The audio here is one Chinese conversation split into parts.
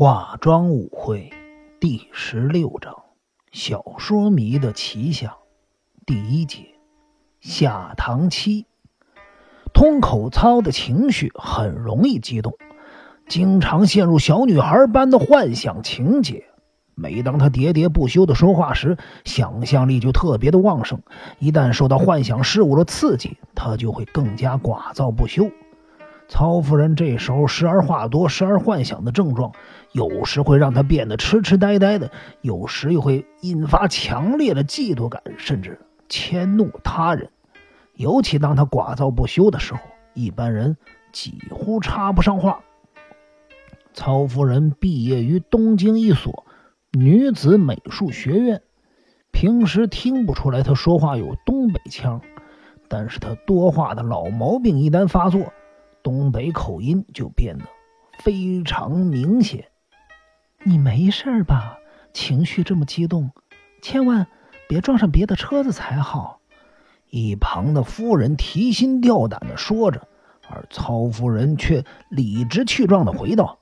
化妆舞会第十六章：小说迷的奇想。第一节：下堂期。通口操的情绪很容易激动，经常陷入小女孩般的幻想情节。每当他喋喋不休的说话时，想象力就特别的旺盛。一旦受到幻想事物的刺激，他就会更加寡噪不休。曹夫人这时候时而话多，时而幻想的症状，有时会让她变得痴痴呆呆的，有时又会引发强烈的嫉妒感，甚至迁怒他人。尤其当她寡噪不休的时候，一般人几乎插不上话。曹夫人毕业于东京一所女子美术学院，平时听不出来她说话有东北腔，但是她多话的老毛病一旦发作。东北口音就变得非常明显。你没事吧？情绪这么激动，千万别撞上别的车子才好。一旁的夫人提心吊胆的说着，而曹夫人却理直气壮的回道。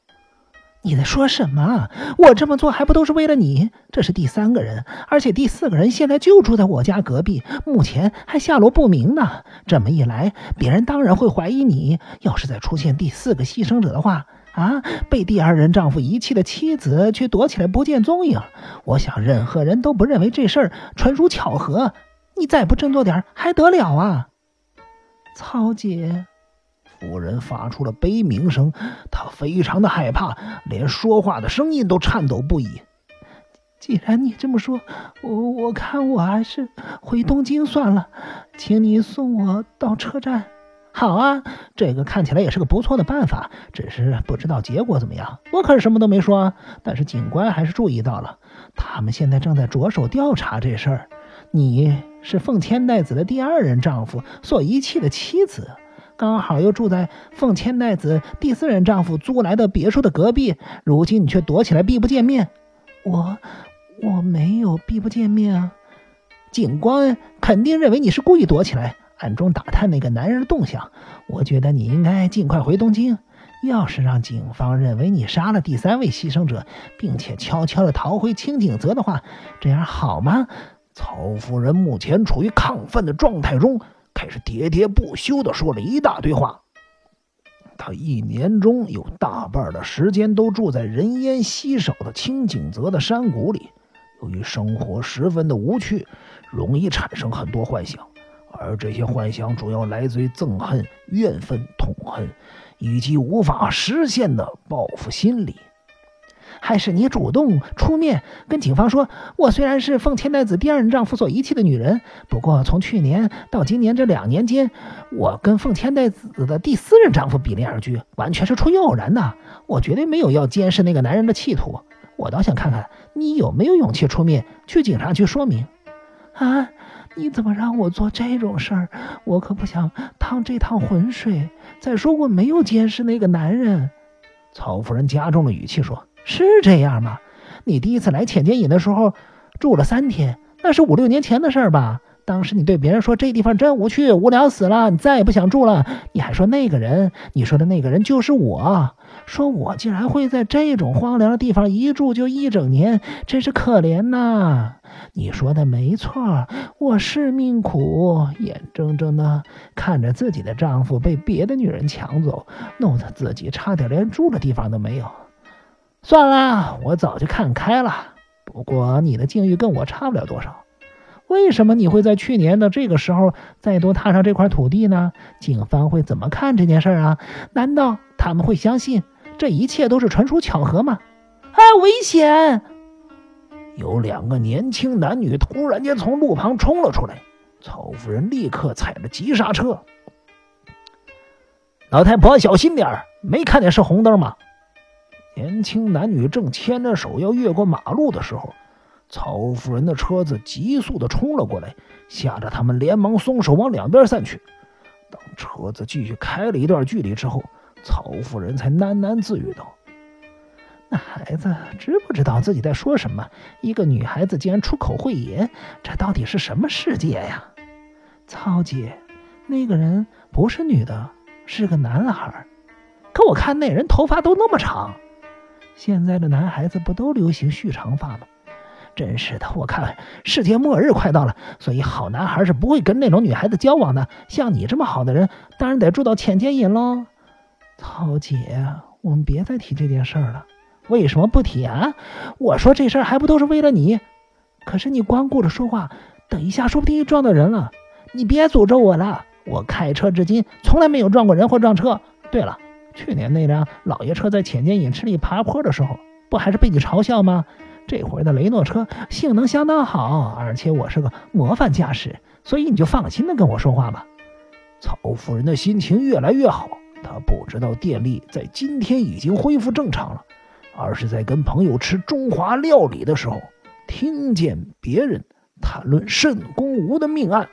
你在说什么？我这么做还不都是为了你？这是第三个人，而且第四个人现在就住在我家隔壁，目前还下落不明呢。这么一来，别人当然会怀疑你。要是再出现第四个牺牲者的话，啊，被第二任丈夫遗弃的妻子却躲起来不见踪影，我想任何人都不认为这事儿纯属巧合。你再不振作点还得了啊，曹姐。夫人发出了悲鸣声，她非常的害怕，连说话的声音都颤抖不已。既然你这么说，我我看我还是回东京算了，请你送我到车站。好啊，这个看起来也是个不错的办法，只是不知道结果怎么样。我可是什么都没说啊，但是警官还是注意到了，他们现在正在着手调查这事儿。你是奉千代子的第二任丈夫所遗弃的妻子。刚好又住在奉千代子第四任丈夫租来的别墅的隔壁，如今你却躲起来避不见面。我我没有避不见面啊！警官肯定认为你是故意躲起来，暗中打探那个男人的动向。我觉得你应该尽快回东京。要是让警方认为你杀了第三位牺牲者，并且悄悄地逃回清景泽的话，这样好吗？曹夫人目前处于亢奋的状态中。开始喋喋不休地说了一大堆话。他一年中有大半的时间都住在人烟稀少的清景泽的山谷里，由于生活十分的无趣，容易产生很多幻想，而这些幻想主要来自于憎恨、怨愤、痛恨，以及无法实现的报复心理。还是你主动出面跟警方说，我虽然是奉千代子第二任丈夫所遗弃的女人，不过从去年到今年这两年间，我跟奉千代子的第四任丈夫比邻而居，完全是出于偶然的。我绝对没有要监视那个男人的企图。我倒想看看你有没有勇气出面去警察局说明。啊，你怎么让我做这种事儿？我可不想趟这趟浑水。再说我没有监视那个男人。曹夫人加重了语气说。是这样吗？你第一次来浅间隐的时候住了三天，那是五六年前的事儿吧？当时你对别人说这地方真无趣，无聊死了，你再也不想住了。你还说那个人，你说的那个人就是我，说我竟然会在这种荒凉的地方一住就一整年，真是可怜呐！你说的没错，我是命苦，眼睁睁的看着自己的丈夫被别的女人抢走，弄得自己差点连住的地方都没有。算了，我早就看开了。不过你的境遇跟我差不了多少。为什么你会在去年的这个时候再度踏上这块土地呢？警方会怎么看这件事啊？难道他们会相信这一切都是纯属巧合吗？啊，危险！有两个年轻男女突然间从路旁冲了出来，曹夫人立刻踩了急刹车。老太婆，小心点没看见是红灯吗？年轻男女正牵着手要越过马路的时候，曹夫人的车子急速的冲了过来，吓得他们连忙松手往两边散去。当车子继续开了一段距离之后，曹夫人才喃喃自语道：“那孩子知不知道自己在说什么？一个女孩子竟然出口秽言，这到底是什么世界呀？”曹姐，那个人不是女的，是个男孩，可我看那人头发都那么长。现在的男孩子不都流行蓄长发吗？真是的，我看世界末日快到了，所以好男孩是不会跟那种女孩子交往的。像你这么好的人，当然得住到浅间隐喽。曹姐，我们别再提这件事了。为什么不提啊？我说这事儿还不都是为了你？可是你光顾着说话，等一下说不定又撞到人了。你别诅咒我了，我开车至今从来没有撞过人或撞车。对了，去年那辆老爷车在浅间饮池里爬坡的时候，不还是被你嘲笑吗？这回的雷诺车性能相当好，而且我是个模范驾驶，所以你就放心的跟我说话吧。曹夫人的心情越来越好，她不知道电力在今天已经恢复正常了，而是在跟朋友吃中华料理的时候，听见别人谈论慎公吴的命案。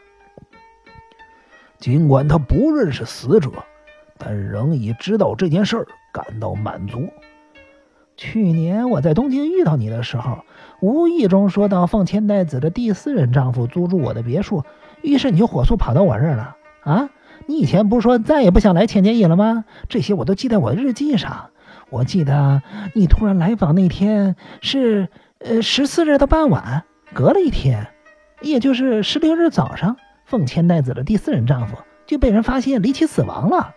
尽管他不认识死者。但仍以知道这件事儿感到满足。去年我在东京遇到你的时候，无意中说到奉千代子的第四任丈夫租住我的别墅，于是你就火速跑到我这儿了。啊，你以前不是说再也不想来千年野了吗？这些我都记在我的日记上。我记得你突然来访那天是呃十四日的傍晚，隔了一天，也就是十六日早上，奉千代子的第四任丈夫就被人发现离奇死亡了。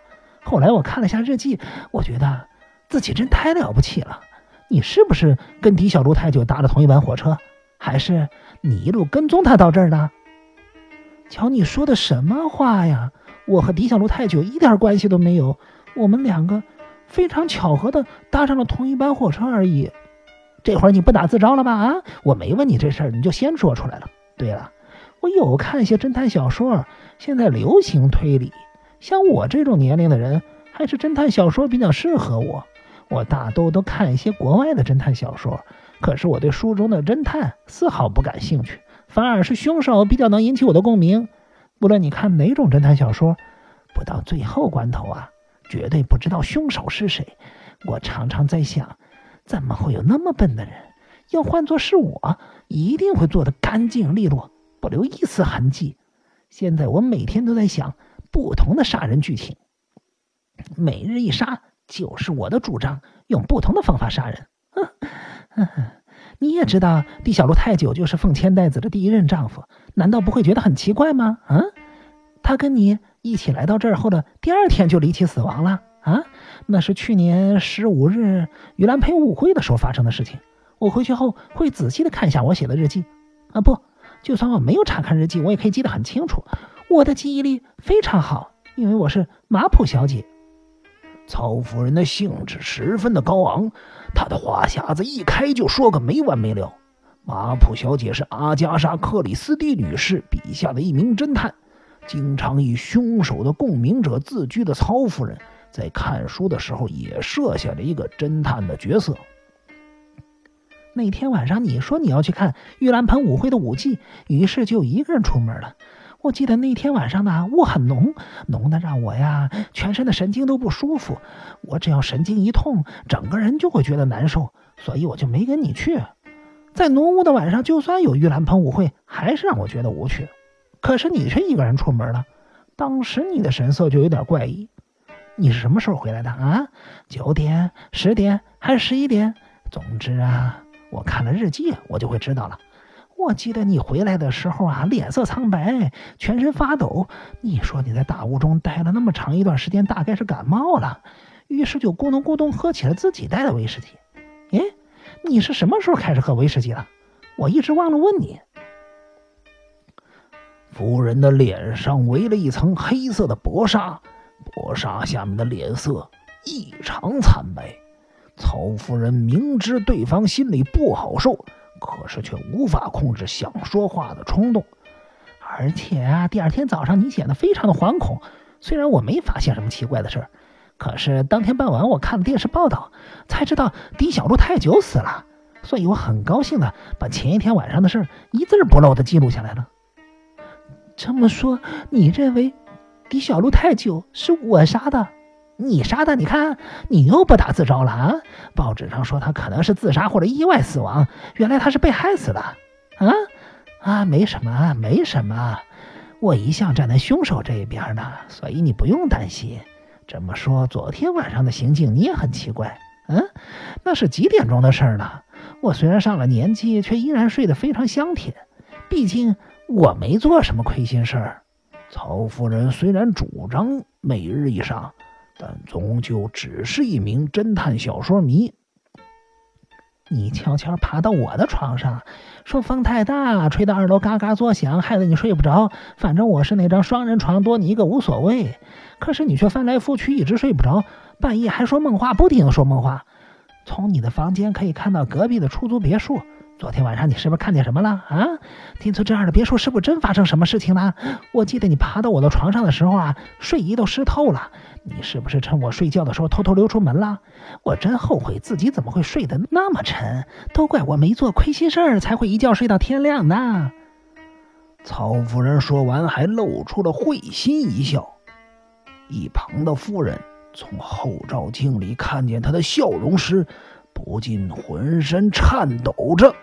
后来我看了下日记，我觉得自己真太了不起了。你是不是跟狄小璐太久搭了同一班火车，还是你一路跟踪他到这儿的？瞧你说的什么话呀！我和狄小璐太久一点关系都没有，我们两个非常巧合的搭上了同一班火车而已。这会儿你不打自招了吧？啊，我没问你这事儿，你就先说出来了。对了，我有看一些侦探小说，现在流行推理。像我这种年龄的人，还是侦探小说比较适合我。我大多都看一些国外的侦探小说，可是我对书中的侦探丝毫不感兴趣，反而是凶手比较能引起我的共鸣。不论你看哪种侦探小说，不到最后关头啊，绝对不知道凶手是谁。我常常在想，怎么会有那么笨的人？要换作是我，一定会做得干净利落，不留一丝痕迹。现在我每天都在想。不同的杀人剧情，每日一杀就是我的主张，用不同的方法杀人。你也知道，狄小璐太久就是奉千代子的第一任丈夫，难道不会觉得很奇怪吗？啊，他跟你一起来到这儿后的第二天就离奇死亡了啊？那是去年十五日于兰陪舞会的时候发生的事情。我回去后会仔细的看一下我写的日记。啊，不，就算我没有查看日记，我也可以记得很清楚。我的记忆力非常好，因为我是马普小姐。曹夫人的兴致十分的高昂，她的话匣子一开就说个没完没了。马普小姐是阿加莎·克里斯蒂女士笔下的一名侦探，经常以凶手的共鸣者自居的曹夫人，在看书的时候也设下了一个侦探的角色。那天晚上你说你要去看玉兰盆舞会的舞技，于是就一个人出门了。我记得那天晚上呢，雾很浓，浓的让我呀全身的神经都不舒服。我只要神经一痛，整个人就会觉得难受，所以我就没跟你去。在浓雾的晚上，就算有玉兰盆舞会，还是让我觉得无趣。可是你却一个人出门了，当时你的神色就有点怪异。你是什么时候回来的啊？九点、十点还是十一点？总之啊，我看了日记，我就会知道了。我记得你回来的时候啊，脸色苍白，全身发抖。你说你在大雾中待了那么长一段时间，大概是感冒了，于是就咕咚咕咚喝起了自己带的威士忌。哎，你是什么时候开始喝威士忌的？我一直忘了问你。夫人的脸上围了一层黑色的薄纱，薄纱下面的脸色异常惨白。曹夫人明知对方心里不好受。可是却无法控制想说话的冲动，而且啊，第二天早上你显得非常的惶恐。虽然我没发现什么奇怪的事儿，可是当天傍晚我看了电视报道，才知道狄小璐太久死了，所以我很高兴的把前一天晚上的事儿一字不漏的记录下来了。这么说，你认为狄小璐太久是我杀的？你杀的，你看，你又不打自招了啊！报纸上说他可能是自杀或者意外死亡，原来他是被害死的，啊啊，没什么，没什么，我一向站在凶手这一边的，所以你不用担心。这么说，昨天晚上的行径你也很奇怪嗯，那是几点钟的事儿呢？我虽然上了年纪，却依然睡得非常香甜。毕竟我没做什么亏心事儿。曹夫人虽然主张每日一上，但终究只是一名侦探小说迷。你悄悄爬到我的床上，说风太大，吹得二楼嘎嘎作响，害得你睡不着。反正我是那张双人床，多你一个无所谓。可是你却翻来覆去，一直睡不着，半夜还说梦话，不停的说梦话。从你的房间可以看到隔壁的出租别墅。昨天晚上你是不是看见什么了啊？听说这样的别墅是不是真发生什么事情了？我记得你爬到我的床上的时候啊，睡衣都湿透了。你是不是趁我睡觉的时候偷偷溜出门了？我真后悔自己怎么会睡得那么沉，都怪我没做亏心事儿，才会一觉睡到天亮呢。曹夫人说完，还露出了会心一笑。一旁的夫人从后照镜里看见她的笑容时，不禁浑身颤抖着。